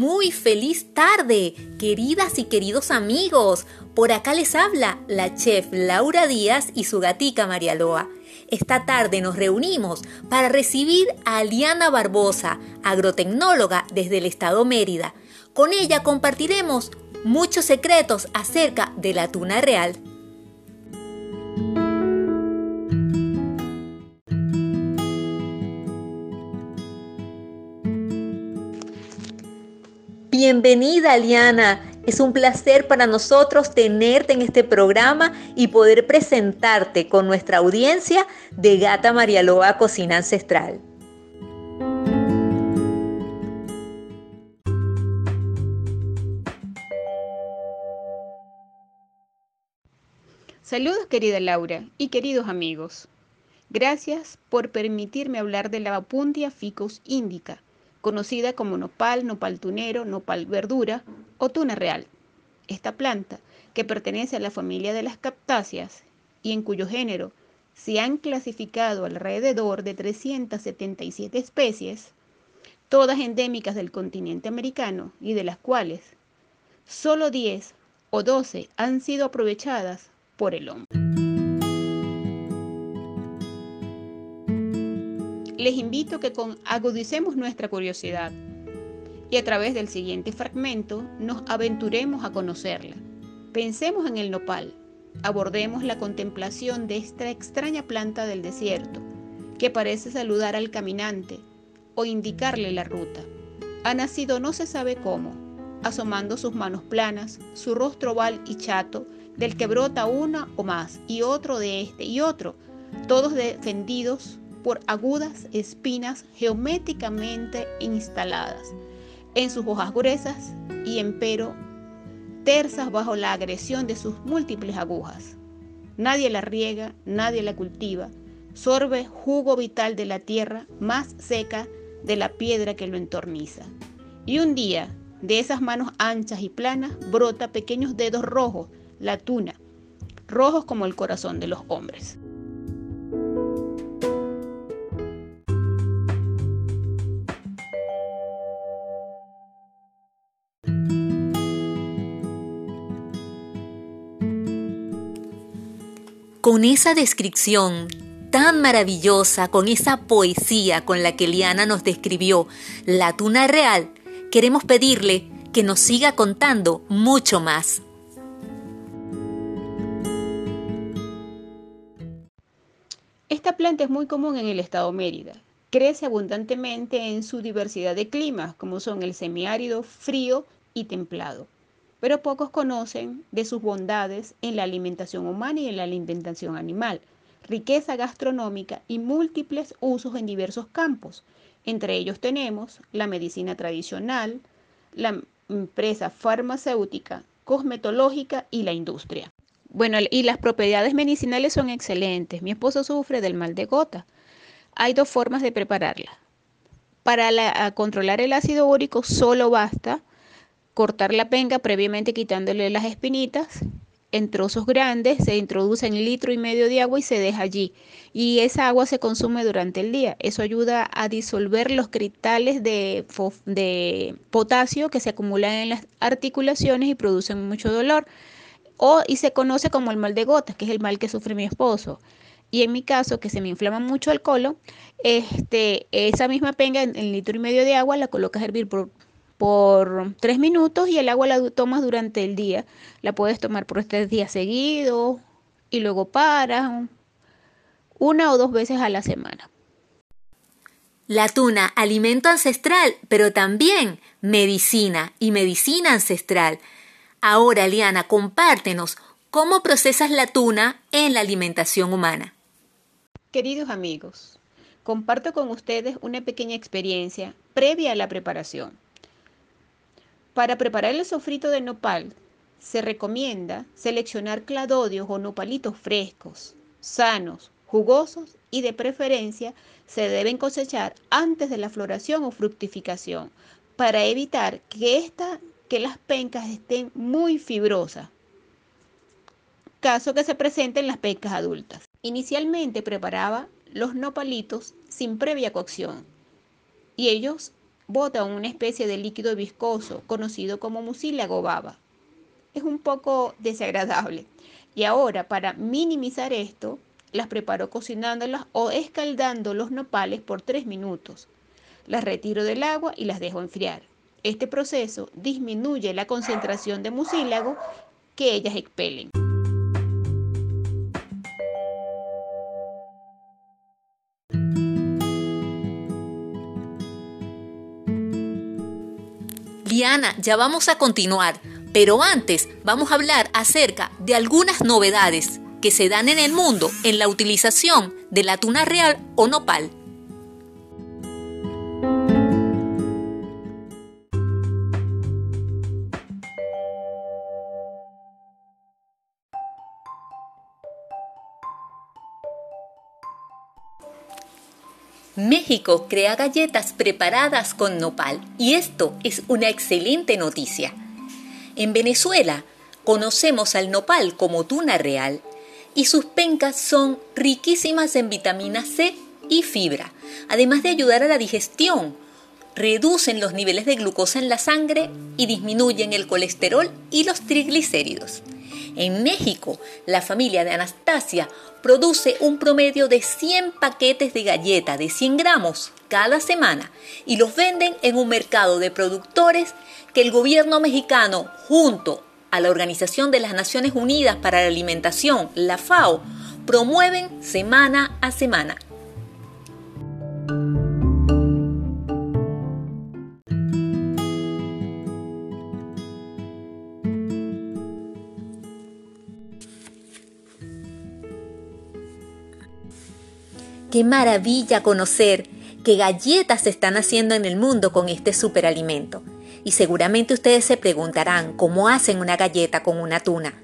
Muy feliz tarde, queridas y queridos amigos. Por acá les habla la chef Laura Díaz y su gatica María Loa. Esta tarde nos reunimos para recibir a Aliana Barbosa, agrotecnóloga desde el estado Mérida. Con ella compartiremos muchos secretos acerca de la tuna real. Bienvenida, Aliana. Es un placer para nosotros tenerte en este programa y poder presentarte con nuestra audiencia de Gata María Loa Cocina Ancestral. Saludos querida Laura y queridos amigos. Gracias por permitirme hablar de la Puntia ficus indica conocida como nopal, nopal tunero, nopal verdura o tuna real. Esta planta, que pertenece a la familia de las cactáceas y en cuyo género se han clasificado alrededor de 377 especies, todas endémicas del continente americano y de las cuales solo 10 o 12 han sido aprovechadas por el hombre. Les invito a que agudicemos nuestra curiosidad y a través del siguiente fragmento nos aventuremos a conocerla. Pensemos en el nopal, abordemos la contemplación de esta extraña planta del desierto que parece saludar al caminante o indicarle la ruta. Ha nacido no se sabe cómo, asomando sus manos planas, su rostro oval y chato, del que brota una o más, y otro de este y otro, todos defendidos por agudas espinas geométricamente instaladas en sus hojas gruesas y empero tersas bajo la agresión de sus múltiples agujas. Nadie la riega, nadie la cultiva, sorbe jugo vital de la tierra más seca de la piedra que lo entorniza. Y un día, de esas manos anchas y planas, brota pequeños dedos rojos, la tuna, rojos como el corazón de los hombres. Con esa descripción tan maravillosa, con esa poesía con la que Liana nos describió la tuna real, queremos pedirle que nos siga contando mucho más. Esta planta es muy común en el estado Mérida. Crece abundantemente en su diversidad de climas, como son el semiárido, frío y templado pero pocos conocen de sus bondades en la alimentación humana y en la alimentación animal, riqueza gastronómica y múltiples usos en diversos campos. Entre ellos tenemos la medicina tradicional, la empresa farmacéutica, cosmetológica y la industria. Bueno, y las propiedades medicinales son excelentes. Mi esposo sufre del mal de gota. Hay dos formas de prepararla. Para controlar el ácido úrico solo basta cortar la penca previamente quitándole las espinitas en trozos grandes, se introduce en litro y medio de agua y se deja allí. Y esa agua se consume durante el día. Eso ayuda a disolver los cristales de, potasio que se acumulan en las articulaciones y producen mucho dolor. O, y se conoce como el mal de gotas, que es el mal que sufre mi esposo. Y en mi caso, que se me inflama mucho el colon, este, esa misma penga en, en litro y medio de agua la colocas a hervir por por tres minutos y el agua la tomas durante el día. La puedes tomar por tres días seguidos y luego paras una o dos veces a la semana. La tuna, alimento ancestral, pero también medicina y medicina ancestral. Ahora, Liana, compártenos cómo procesas la tuna en la alimentación humana. Queridos amigos, comparto con ustedes una pequeña experiencia previa a la preparación. Para preparar el sofrito de nopal, se recomienda seleccionar cladodios o nopalitos frescos, sanos, jugosos y de preferencia se deben cosechar antes de la floración o fructificación para evitar que, esta, que las pencas estén muy fibrosas, caso que se presenten las pencas adultas. Inicialmente preparaba los nopalitos sin previa cocción y ellos bota una especie de líquido viscoso conocido como mucílago baba. Es un poco desagradable. Y ahora, para minimizar esto, las preparo cocinándolas o escaldando los nopales por 3 minutos. Las retiro del agua y las dejo enfriar. Este proceso disminuye la concentración de mucílago que ellas expelen. Diana, ya vamos a continuar, pero antes vamos a hablar acerca de algunas novedades que se dan en el mundo en la utilización de la tuna real o nopal. México crea galletas preparadas con nopal y esto es una excelente noticia. En Venezuela conocemos al nopal como tuna real y sus pencas son riquísimas en vitamina C y fibra, además de ayudar a la digestión. Reducen los niveles de glucosa en la sangre y disminuyen el colesterol y los triglicéridos. En México, la familia de Anastasia produce un promedio de 100 paquetes de galleta de 100 gramos cada semana y los venden en un mercado de productores que el gobierno mexicano, junto a la Organización de las Naciones Unidas para la Alimentación, la FAO, promueven semana a semana. Qué maravilla conocer qué galletas se están haciendo en el mundo con este superalimento. Y seguramente ustedes se preguntarán cómo hacen una galleta con una tuna.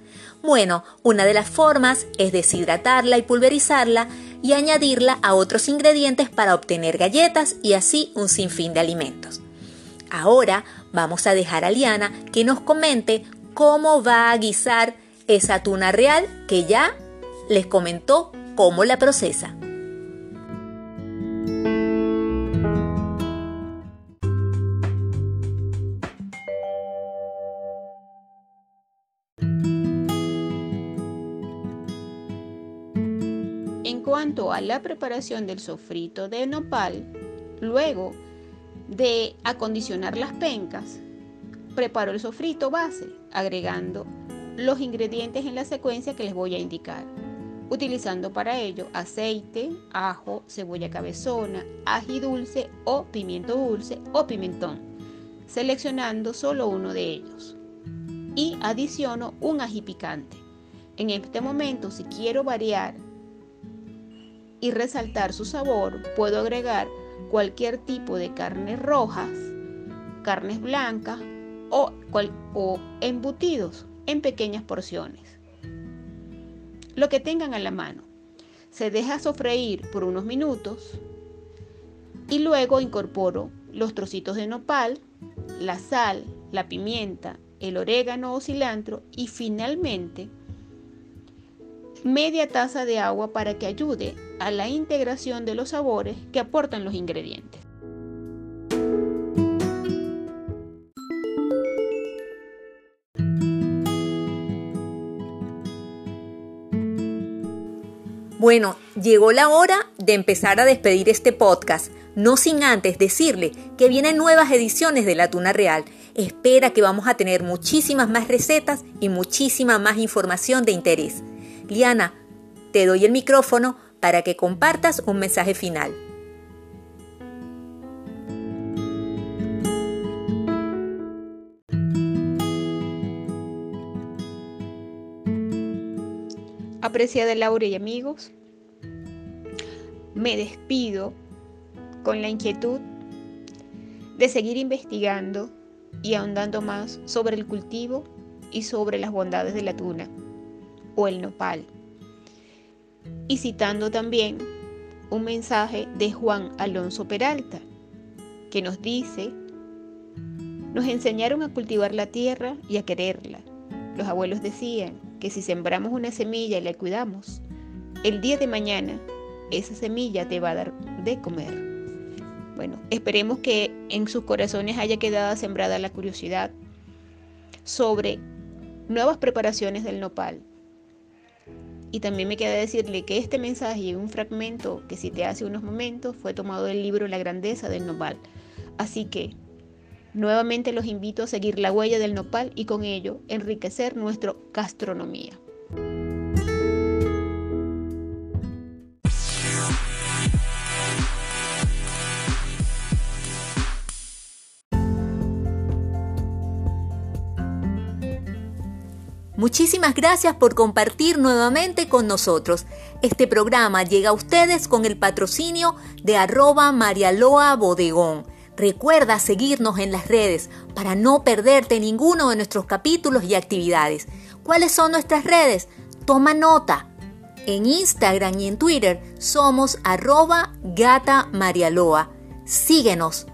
Bueno, una de las formas es deshidratarla y pulverizarla y añadirla a otros ingredientes para obtener galletas y así un sinfín de alimentos. Ahora vamos a dejar a Liana que nos comente cómo va a guisar esa tuna real que ya les comentó cómo la procesa. Cuanto a la preparación del sofrito de nopal, luego de acondicionar las pencas, preparo el sofrito base, agregando los ingredientes en la secuencia que les voy a indicar, utilizando para ello aceite, ajo, cebolla cabezona, ají dulce o pimiento dulce o pimentón, seleccionando solo uno de ellos. Y adiciono un ají picante. En este momento, si quiero variar y resaltar su sabor, puedo agregar cualquier tipo de carnes rojas, carnes blancas o, embutidos en pequeñas porciones. Lo que tengan a la mano. Se deja sofreír por unos minutos y luego incorporo los trocitos de nopal, la sal, la pimienta, el orégano o cilantro y finalmente media taza de agua para que ayude a la integración de los sabores que aportan los ingredientes. Bueno, llegó la hora de empezar a despedir este podcast, no sin antes decirle que vienen nuevas ediciones de La Tuna Real. Espera que vamos a tener muchísimas más recetas y muchísima más información de interés. Liana, te doy el micrófono para que compartas un mensaje final. Apreciada Laura y amigos, me despido con la inquietud de seguir investigando y ahondando más sobre el cultivo y sobre las bondades de la tuna o el nopal. Y citando también un mensaje de Juan Alonso Peralta, que nos dice, nos enseñaron a cultivar la tierra y a quererla. Los abuelos decían que si sembramos una semilla y la cuidamos, el día de mañana esa semilla te va a dar de comer. Bueno, esperemos que en sus corazones haya quedado sembrada la curiosidad sobre nuevas preparaciones del nopal. Y también me queda decirle que este mensaje y un fragmento que cité hace unos momentos fue tomado del libro La grandeza del nopal. Así que nuevamente los invito a seguir la huella del nopal y con ello enriquecer nuestra gastronomía. Muchísimas gracias por compartir nuevamente con nosotros. Este programa llega a ustedes con el patrocinio de arroba Marialoa Bodegón. Recuerda seguirnos en las redes para no perderte ninguno de nuestros capítulos y actividades. ¿Cuáles son nuestras redes? Toma nota. En Instagram y en Twitter somos arroba gata Marialoa. Síguenos